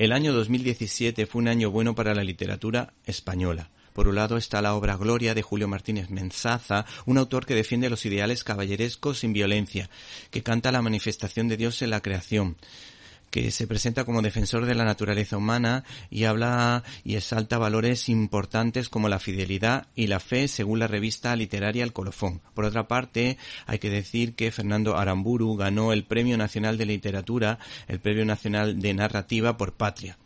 El año 2017 fue un año bueno para la literatura española. Por un lado está la obra Gloria de Julio Martínez Menzaza, un autor que defiende los ideales caballerescos sin violencia, que canta la manifestación de Dios en la creación que se presenta como defensor de la naturaleza humana y habla y exalta valores importantes como la fidelidad y la fe según la revista literaria El Colofón. Por otra parte, hay que decir que Fernando Aramburu ganó el Premio Nacional de Literatura, el Premio Nacional de Narrativa por Patria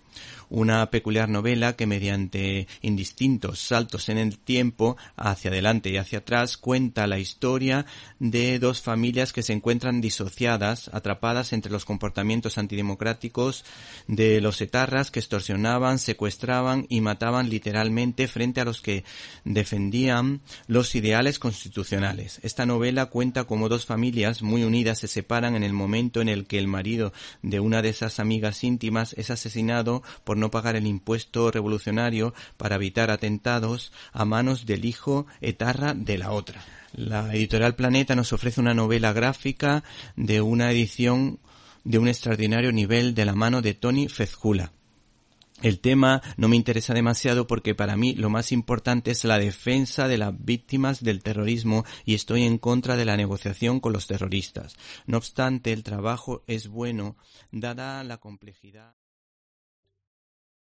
una peculiar novela que mediante indistintos saltos en el tiempo, hacia adelante y hacia atrás, cuenta la historia de dos familias que se encuentran disociadas, atrapadas entre los comportamientos antidemocráticos de los etarras que extorsionaban, secuestraban y mataban literalmente frente a los que defendían los ideales constitucionales. Esta novela cuenta cómo dos familias muy unidas se separan en el momento en el que el marido de una de esas amigas íntimas es asesinado por pagar el impuesto revolucionario para evitar atentados a manos del hijo etarra de la otra. La editorial Planeta nos ofrece una novela gráfica de una edición de un extraordinario nivel de la mano de Tony Fezjula. El tema no me interesa demasiado porque para mí lo más importante es la defensa de las víctimas del terrorismo y estoy en contra de la negociación con los terroristas. No obstante, el trabajo es bueno dada la complejidad.